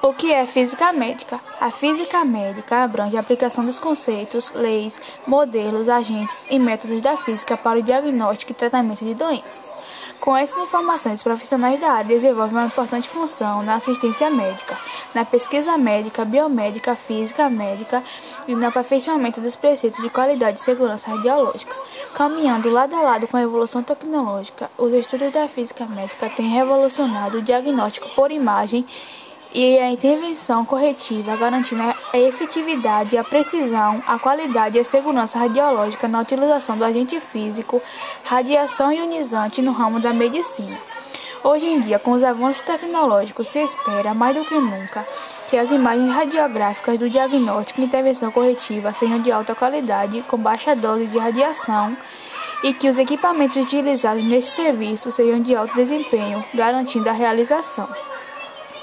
O que é física médica? A física médica abrange a aplicação dos conceitos, leis, modelos, agentes e métodos da física para o diagnóstico e tratamento de doenças. Com essas informações, profissionais da área desenvolvem uma importante função na assistência médica, na pesquisa médica, biomédica, física médica e no aperfeiçoamento dos preceitos de qualidade e segurança radiológica. Caminhando lado a lado com a evolução tecnológica, os estudos da física médica têm revolucionado o diagnóstico por imagem e a intervenção corretiva, garantindo a efetividade, a precisão, a qualidade e a segurança radiológica na utilização do agente físico, radiação ionizante no ramo da medicina. Hoje em dia, com os avanços tecnológicos, se espera mais do que nunca que as imagens radiográficas do diagnóstico e intervenção corretiva sejam de alta qualidade, com baixa dose de radiação, e que os equipamentos utilizados neste serviço sejam de alto desempenho, garantindo a realização.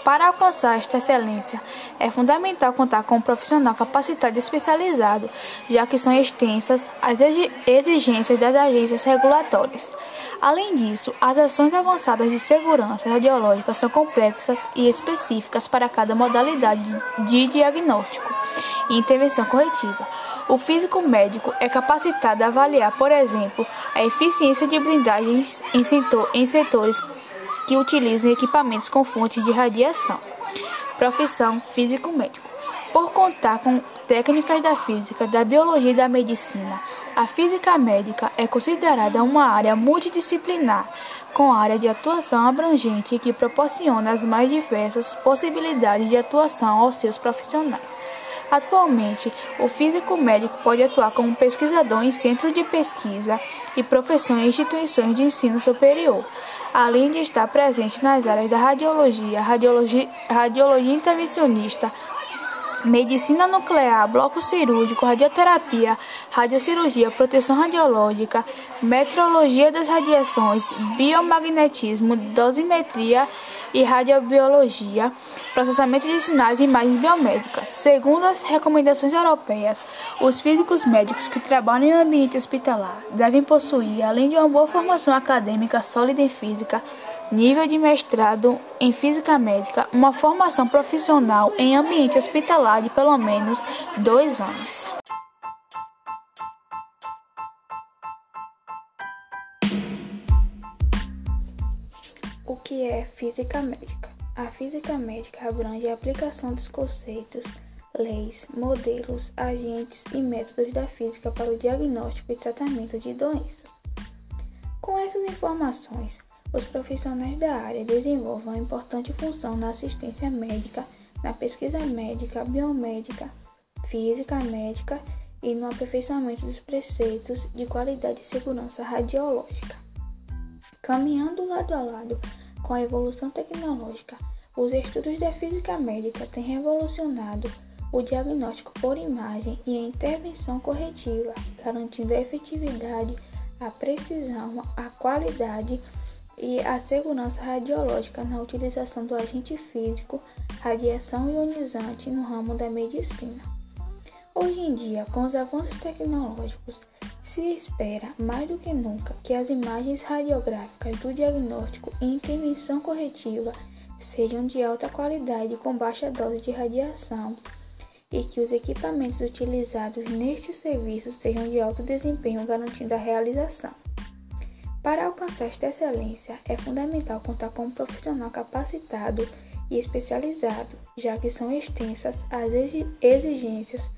Para alcançar esta excelência, é fundamental contar com um profissional capacitado e especializado, já que são extensas as exigências das agências regulatórias. Além disso, as ações avançadas de segurança radiológica são complexas e específicas para cada modalidade de diagnóstico e intervenção corretiva. O físico médico é capacitado a avaliar, por exemplo, a eficiência de blindagens em, setor, em setores que utilizam equipamentos com fontes de radiação. Profissão físico-médico. Por contar com técnicas da física, da biologia e da medicina, a física médica é considerada uma área multidisciplinar, com área de atuação abrangente que proporciona as mais diversas possibilidades de atuação aos seus profissionais. Atualmente, o físico médico pode atuar como pesquisador em centros de pesquisa e professor em instituições de ensino superior, além de estar presente nas áreas da radiologia, radiologia, radiologia intervencionista, medicina nuclear, bloco cirúrgico, radioterapia, radiocirurgia, proteção radiológica, metrologia das radiações, biomagnetismo, dosimetria e radiobiologia, processamento de sinais e imagens biomédicas. Segundo as recomendações europeias, os físicos médicos que trabalham em ambiente hospitalar devem possuir, além de uma boa formação acadêmica sólida em física, nível de mestrado em física médica, uma formação profissional em ambiente hospitalar de pelo menos dois anos. O que é física médica? A física médica abrange a aplicação dos conceitos, leis, modelos, agentes e métodos da física para o diagnóstico e tratamento de doenças. Com essas informações, os profissionais da área desenvolvem uma importante função na assistência médica, na pesquisa médica, biomédica, física médica e no aperfeiçoamento dos preceitos de qualidade e segurança radiológica. Caminhando lado a lado com a evolução tecnológica, os estudos da física médica têm revolucionado o diagnóstico por imagem e a intervenção corretiva, garantindo a efetividade, a precisão, a qualidade e a segurança radiológica na utilização do agente físico radiação ionizante no ramo da medicina. Hoje em dia, com os avanços tecnológicos, se espera mais do que nunca que as imagens radiográficas do diagnóstico e intervenção corretiva sejam de alta qualidade com baixa dose de radiação e que os equipamentos utilizados neste serviço sejam de alto desempenho, garantindo a realização. Para alcançar esta excelência, é fundamental contar com um profissional capacitado e especializado, já que são extensas as exigências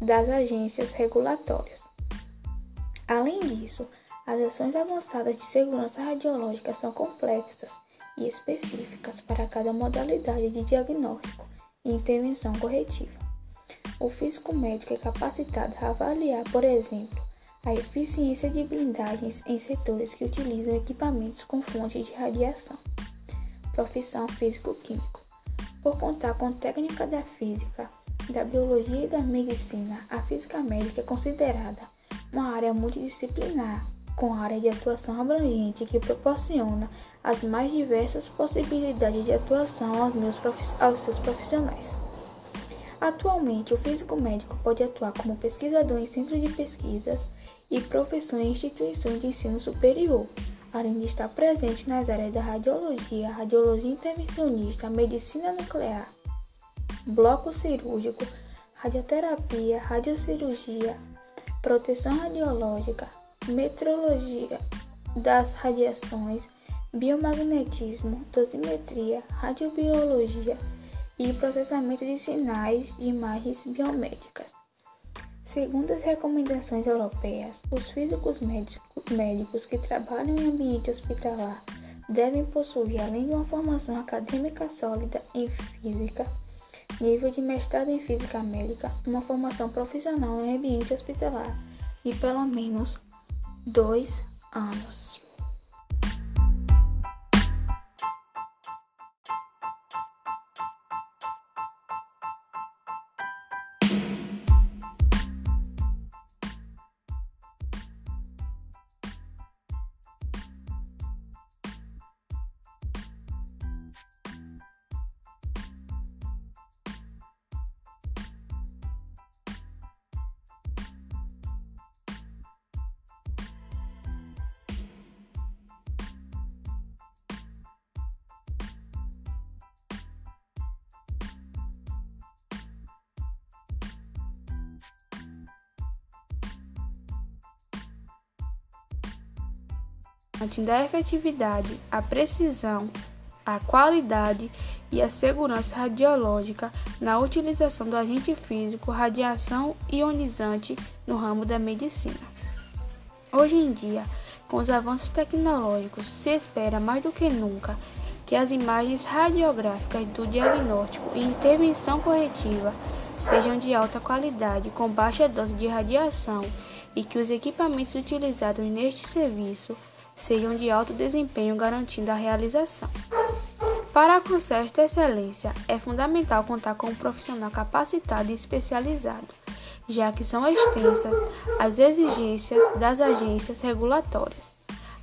das agências regulatórias. Além disso, as ações avançadas de segurança radiológica são complexas e específicas para cada modalidade de diagnóstico e intervenção corretiva. O físico médico é capacitado a avaliar, por exemplo, a eficiência de blindagens em setores que utilizam equipamentos com fontes de radiação. Profissão físico-químico. Por contar com técnica da física, da biologia e da medicina, a física médica é considerada uma área multidisciplinar, com área de atuação abrangente que proporciona as mais diversas possibilidades de atuação aos, meus aos seus profissionais. Atualmente, o físico médico pode atuar como pesquisador em centros de pesquisas e professor em instituições de ensino superior, além de estar presente nas áreas da radiologia, radiologia intervencionista, medicina nuclear, bloco cirúrgico, radioterapia, radiocirurgia, proteção radiológica, metrologia das radiações, biomagnetismo, dosimetria, radiobiologia e processamento de sinais de imagens biomédicas. Segundo as recomendações europeias, os físicos médicos que trabalham em ambiente hospitalar devem possuir, além de uma formação acadêmica sólida em física, nível de mestrado em física médica, uma formação profissional em ambiente hospitalar de pelo menos dois anos. Da efetividade, a precisão, a qualidade e a segurança radiológica na utilização do agente físico radiação ionizante no ramo da medicina. Hoje em dia, com os avanços tecnológicos, se espera mais do que nunca que as imagens radiográficas do diagnóstico e intervenção corretiva sejam de alta qualidade com baixa dose de radiação e que os equipamentos utilizados neste serviço sejam de alto desempenho, garantindo a realização. Para alcançar esta excelência, é fundamental contar com um profissional capacitado e especializado, já que são extensas as exigências das agências regulatórias.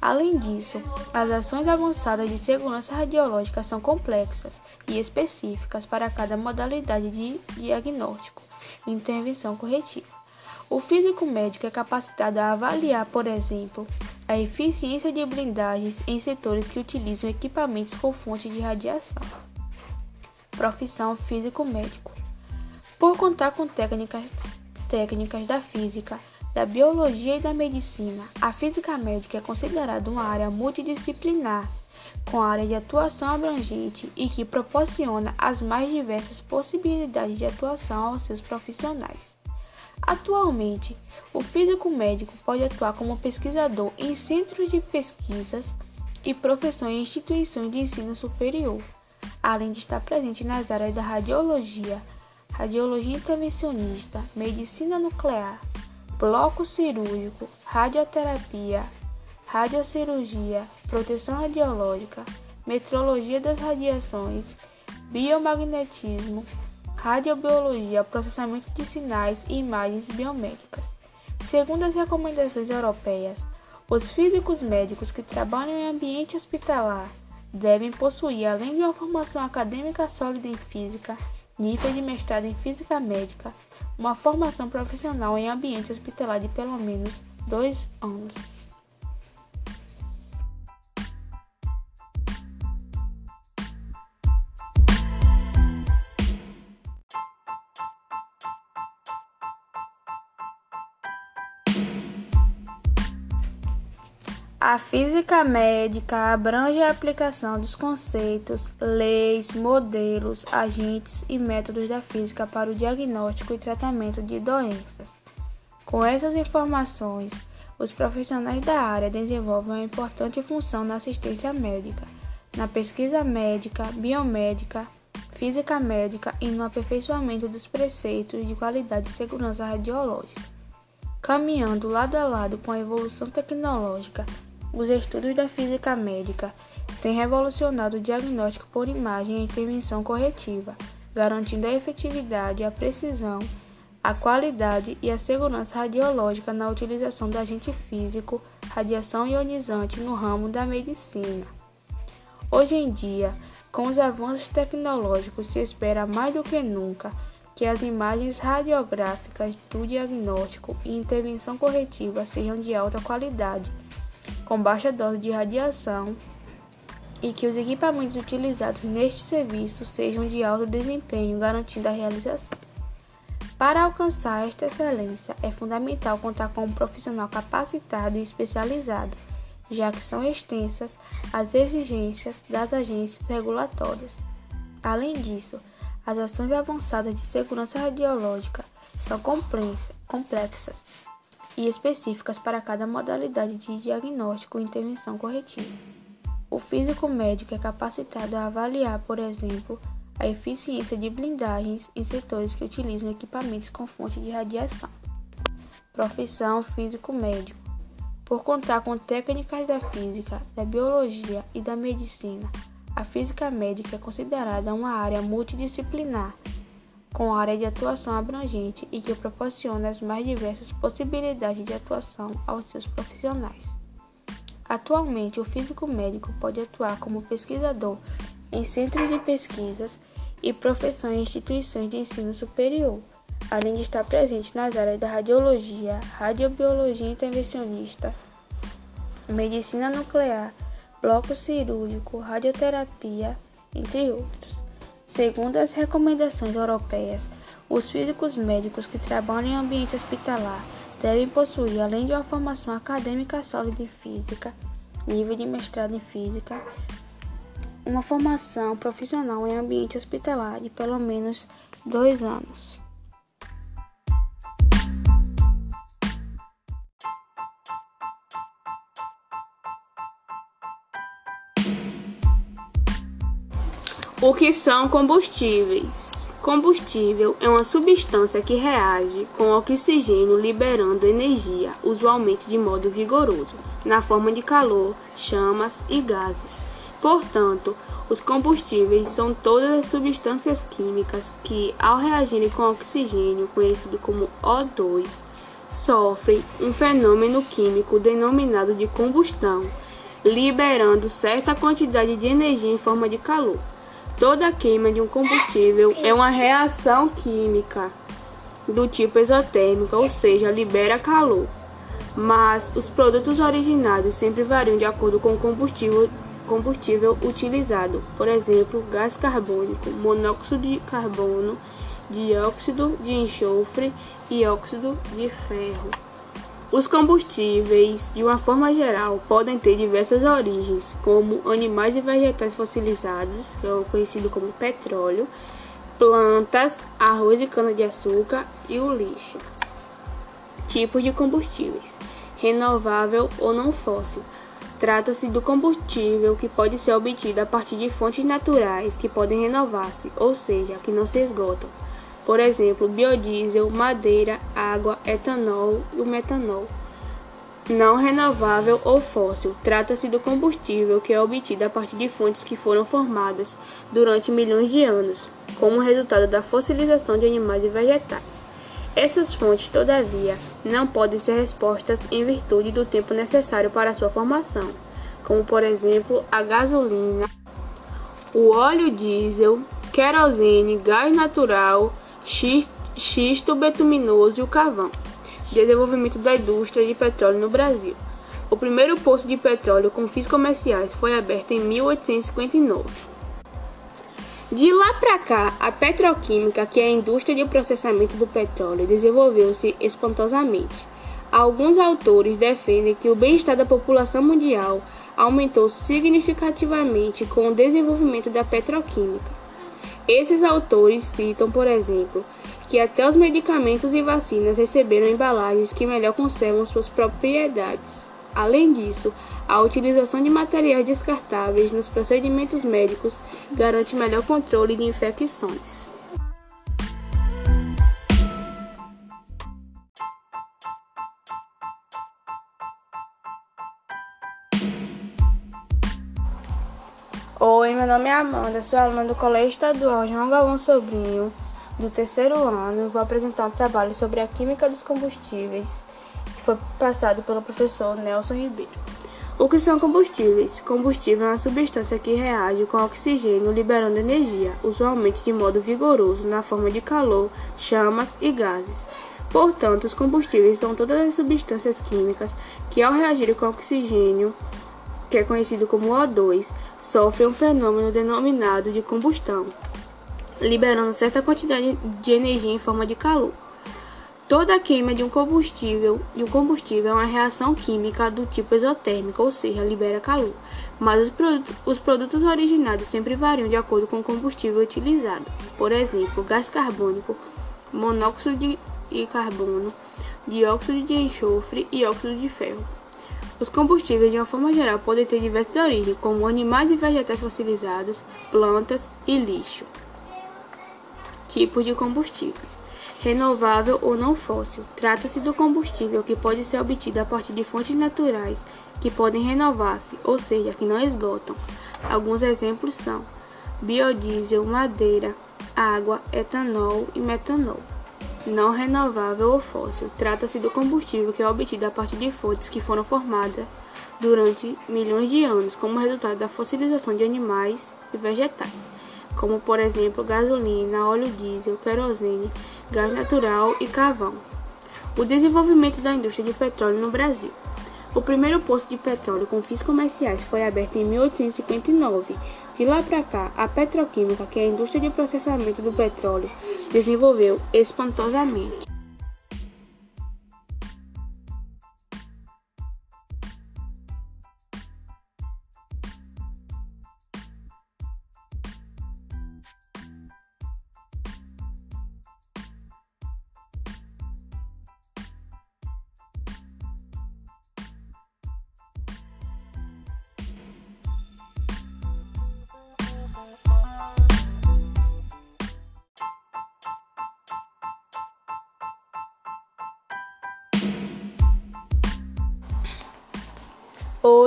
Além disso, as ações avançadas de segurança radiológica são complexas e específicas para cada modalidade de diagnóstico e intervenção corretiva. O físico médico é capacitado a avaliar, por exemplo, a eficiência de blindagens em setores que utilizam equipamentos com fonte de radiação. Profissão físico-médico. Por contar com técnicas, técnicas da física, da biologia e da medicina, a física médica é considerada uma área multidisciplinar, com área de atuação abrangente e que proporciona as mais diversas possibilidades de atuação aos seus profissionais. Atualmente, o físico médico pode atuar como pesquisador em centros de pesquisas e professor em instituições de ensino superior, além de estar presente nas áreas da radiologia, radiologia intervencionista, medicina nuclear, bloco cirúrgico, radioterapia, radiocirurgia, proteção radiológica, metrologia das radiações, biomagnetismo, radiobiologia, processamento de sinais e imagens biomédicas. Segundo as recomendações europeias, os físicos médicos que trabalham em ambiente hospitalar devem possuir, além de uma formação acadêmica sólida em física, nível de mestrado em física médica, uma formação profissional em ambiente hospitalar de pelo menos dois anos. A física médica abrange a aplicação dos conceitos, leis, modelos, agentes e métodos da física para o diagnóstico e tratamento de doenças. Com essas informações, os profissionais da área desenvolvem uma importante função na assistência médica, na pesquisa médica, biomédica, física médica e no aperfeiçoamento dos preceitos de qualidade e segurança radiológica, caminhando lado a lado com a evolução tecnológica os estudos da física médica têm revolucionado o diagnóstico por imagem e intervenção corretiva, garantindo a efetividade, a precisão, a qualidade e a segurança radiológica na utilização do agente físico, radiação ionizante no ramo da medicina. Hoje em dia, com os avanços tecnológicos, se espera mais do que nunca que as imagens radiográficas do diagnóstico e intervenção corretiva sejam de alta qualidade com baixa dose de radiação e que os equipamentos utilizados neste serviço sejam de alto desempenho, garantindo a realização. Para alcançar esta excelência, é fundamental contar com um profissional capacitado e especializado, já que são extensas as exigências das agências regulatórias. Além disso, as ações avançadas de segurança radiológica são complexas e específicas para cada modalidade de diagnóstico e intervenção corretiva. O físico médico é capacitado a avaliar, por exemplo, a eficiência de blindagens em setores que utilizam equipamentos com fonte de radiação. Profissão físico médico. Por contar com técnicas da física, da biologia e da medicina, a física médica é considerada uma área multidisciplinar, com área de atuação abrangente e que proporciona as mais diversas possibilidades de atuação aos seus profissionais. Atualmente, o físico médico pode atuar como pesquisador em centros de pesquisas e professor em instituições de ensino superior, além de estar presente nas áreas da radiologia, radiobiologia intervencionista, medicina nuclear, bloco cirúrgico, radioterapia, entre outros. Segundo as recomendações europeias, os físicos médicos que trabalham em ambiente hospitalar devem possuir, além de uma formação acadêmica sólida em física, nível de mestrado em física, uma formação profissional em ambiente hospitalar de pelo menos dois anos. O que são combustíveis? Combustível é uma substância que reage com oxigênio liberando energia, usualmente de modo vigoroso, na forma de calor, chamas e gases. Portanto, os combustíveis são todas as substâncias químicas que, ao reagirem com oxigênio, conhecido como O2, sofrem um fenômeno químico denominado de combustão, liberando certa quantidade de energia em forma de calor. Toda queima de um combustível é uma reação química do tipo exotérmica, ou seja, libera calor. Mas os produtos originados sempre variam de acordo com o combustível, combustível utilizado. Por exemplo, gás carbônico, monóxido de carbono, dióxido de enxofre e óxido de ferro. Os combustíveis, de uma forma geral, podem ter diversas origens, como animais e vegetais fossilizados, que é conhecido como petróleo, plantas, arroz e cana-de-açúcar e o lixo. Tipos de combustíveis: renovável ou não fóssil. Trata-se do combustível que pode ser obtido a partir de fontes naturais que podem renovar-se, ou seja, que não se esgotam por exemplo, biodiesel, madeira, água, etanol e o metanol. Não renovável ou fóssil, trata-se do combustível que é obtido a partir de fontes que foram formadas durante milhões de anos, como resultado da fossilização de animais e vegetais. Essas fontes, todavia, não podem ser expostas em virtude do tempo necessário para sua formação, como por exemplo a gasolina, o óleo diesel, querosene, gás natural, xisto betuminoso e o carvão. Desenvolvimento da indústria de petróleo no Brasil. O primeiro poço de petróleo com fins comerciais foi aberto em 1859. De lá para cá, a petroquímica, que é a indústria de processamento do petróleo, desenvolveu-se espantosamente. Alguns autores defendem que o bem-estar da população mundial aumentou significativamente com o desenvolvimento da petroquímica. Esses autores citam, por exemplo, que até os medicamentos e vacinas receberam embalagens que melhor conservam suas propriedades. Além disso, a utilização de materiais descartáveis nos procedimentos médicos garante melhor controle de infecções. Oi, meu nome é Amanda, sou aluna do Colégio Estadual João Galvão Sobrinho, do terceiro ano, vou apresentar um trabalho sobre a química dos combustíveis, que foi passado pelo professor Nelson Ribeiro. O que são combustíveis? Combustível é uma substância que reage com oxigênio liberando energia, usualmente de modo vigoroso, na forma de calor, chamas e gases. Portanto, os combustíveis são todas as substâncias químicas que, ao reagirem com oxigênio, que é conhecido como O2, sofrem um fenômeno denominado de combustão, liberando certa quantidade de energia em forma de calor. Toda queima de um combustível, de um combustível é uma reação química do tipo exotérmica, ou seja, libera calor. Mas os, produtos, os produtos originados sempre variam de acordo com o combustível utilizado. Por exemplo, gás carbônico, monóxido de carbono, dióxido de enxofre e óxido de ferro. Os combustíveis, de uma forma geral, podem ter diversas origens, como animais e vegetais fossilizados, plantas e lixo. Tipos de combustíveis renovável ou não fóssil. Trata-se do combustível que pode ser obtido a partir de fontes naturais que podem renovar-se, ou seja, que não esgotam. Alguns exemplos são biodiesel, madeira, água, etanol e metanol. Não renovável ou fóssil. Trata-se do combustível que é obtido a partir de fontes que foram formadas durante milhões de anos como resultado da fossilização de animais e vegetais como por exemplo gasolina, óleo diesel, querosene, gás natural e carvão. O desenvolvimento da indústria de petróleo no Brasil. O primeiro poço de petróleo com fins comerciais foi aberto em 1859. De lá para cá, a petroquímica, que é a indústria de processamento do petróleo, desenvolveu espantosamente.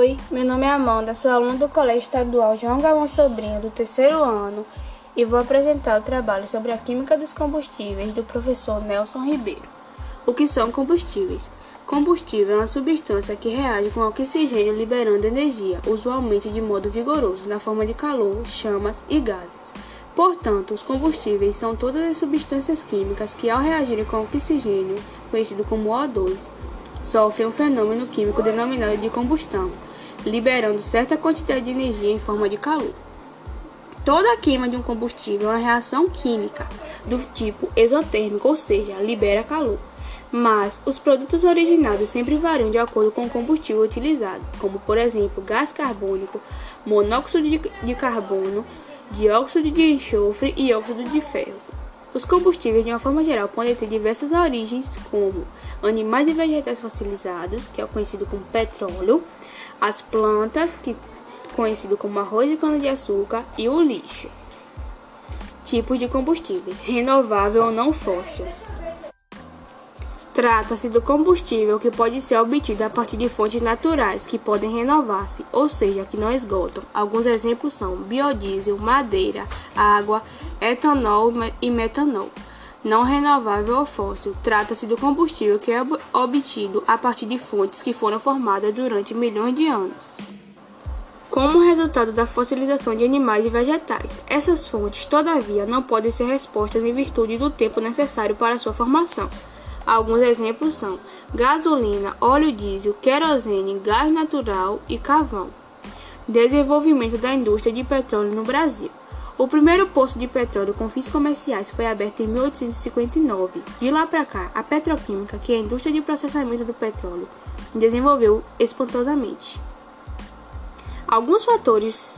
Oi, meu nome é Amanda, sou aluna do Colégio Estadual João Galvão Sobrinho, do terceiro ano, e vou apresentar o trabalho sobre a química dos combustíveis do professor Nelson Ribeiro. O que são combustíveis? Combustível é uma substância que reage com oxigênio liberando energia, usualmente de modo vigoroso, na forma de calor, chamas e gases. Portanto, os combustíveis são todas as substâncias químicas que, ao reagirem com oxigênio, conhecido como O2, sofrem um fenômeno químico denominado de combustão, liberando certa quantidade de energia em forma de calor. Toda a queima de um combustível é uma reação química do tipo exotérmico, ou seja, libera calor. Mas os produtos originados sempre variam de acordo com o combustível utilizado, como por exemplo gás carbônico, monóxido de carbono, dióxido de enxofre e óxido de ferro. Os combustíveis, de uma forma geral, podem ter diversas origens, como animais e vegetais fossilizados, que é conhecido como petróleo, as plantas, que conhecido como arroz e cana-de-açúcar, e o lixo. Tipos de combustíveis: renovável ou não fóssil. Trata-se do combustível que pode ser obtido a partir de fontes naturais que podem renovar-se, ou seja, que não esgotam. Alguns exemplos são biodiesel, madeira, água, etanol e metanol. Não renovável ou fóssil. Trata-se do combustível que é obtido a partir de fontes que foram formadas durante milhões de anos. Como resultado da fossilização de animais e vegetais. Essas fontes, todavia, não podem ser respostas em virtude do tempo necessário para sua formação. Alguns exemplos são gasolina, óleo diesel, querosene, gás natural e carvão. Desenvolvimento da indústria de petróleo no Brasil. O primeiro poço de petróleo com fins comerciais foi aberto em 1859. De lá para cá, a petroquímica, que é a indústria de processamento do petróleo, desenvolveu espantosamente. Alguns fatores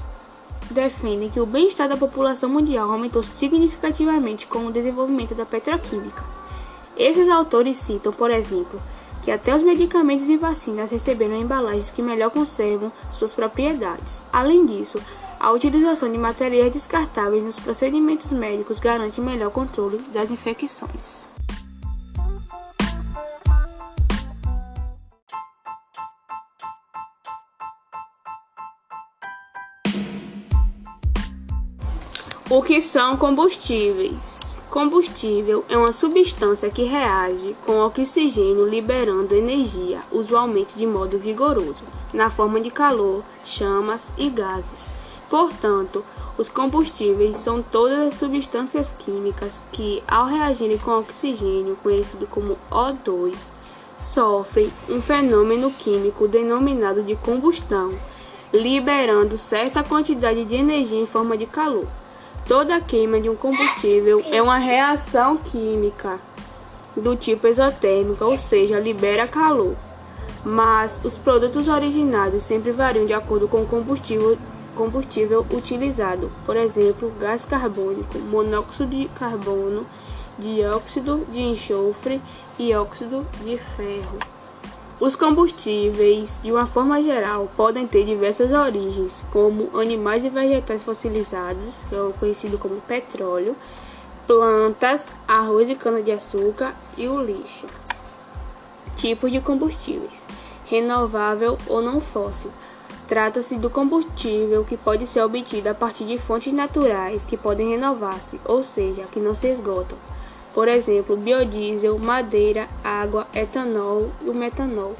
defendem que o bem-estar da população mundial aumentou significativamente com o desenvolvimento da petroquímica. Esses autores citam, por exemplo, que até os medicamentos e vacinas receberam embalagens que melhor conservam suas propriedades. Além disso, a utilização de materiais descartáveis nos procedimentos médicos garante melhor controle das infecções. O que são combustíveis? Combustível é uma substância que reage com oxigênio liberando energia, usualmente de modo vigoroso, na forma de calor, chamas e gases. Portanto, Os combustíveis são todas as substâncias químicas que, ao reagirem com oxigênio, conhecido como O2, sofrem um fenômeno químico denominado de combustão, liberando certa quantidade de energia em forma de calor. Toda queima de um combustível é uma reação química do tipo exotérmica, ou seja, libera calor. Mas os produtos originados sempre variam de acordo com o combustível, combustível utilizado. Por exemplo, gás carbônico, monóxido de carbono, dióxido de enxofre e óxido de ferro. Os combustíveis, de uma forma geral, podem ter diversas origens, como animais e vegetais fossilizados, que é conhecido como petróleo, plantas, arroz e cana-de-açúcar e o lixo. Tipos de combustíveis: renovável ou não fóssil. Trata-se do combustível que pode ser obtido a partir de fontes naturais que podem renovar-se, ou seja, que não se esgotam por exemplo, biodiesel, madeira, água, etanol e o metanol.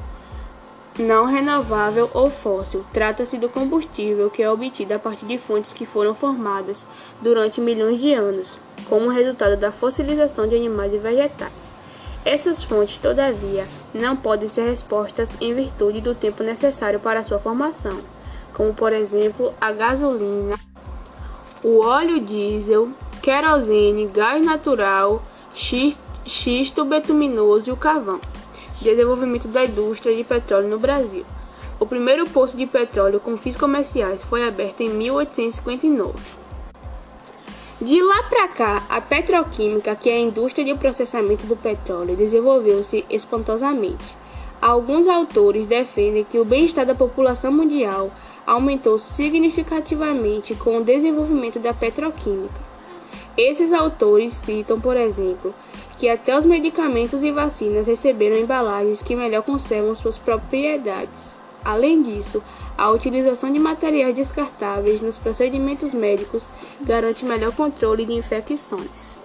Não renovável ou fóssil, trata-se do combustível que é obtido a partir de fontes que foram formadas durante milhões de anos, como resultado da fossilização de animais e vegetais. Essas fontes, todavia, não podem ser expostas em virtude do tempo necessário para sua formação, como por exemplo a gasolina, o óleo diesel, querosene, gás natural, xisto betuminoso e o carvão. Desenvolvimento da indústria de petróleo no Brasil. O primeiro poço de petróleo com fins comerciais foi aberto em 1859. De lá para cá, a petroquímica, que é a indústria de processamento do petróleo, desenvolveu-se espantosamente. Alguns autores defendem que o bem-estar da população mundial aumentou significativamente com o desenvolvimento da petroquímica. Esses autores citam, por exemplo, que até os medicamentos e vacinas receberam embalagens que melhor conservam suas propriedades. Além disso, a utilização de materiais descartáveis nos procedimentos médicos garante melhor controle de infecções.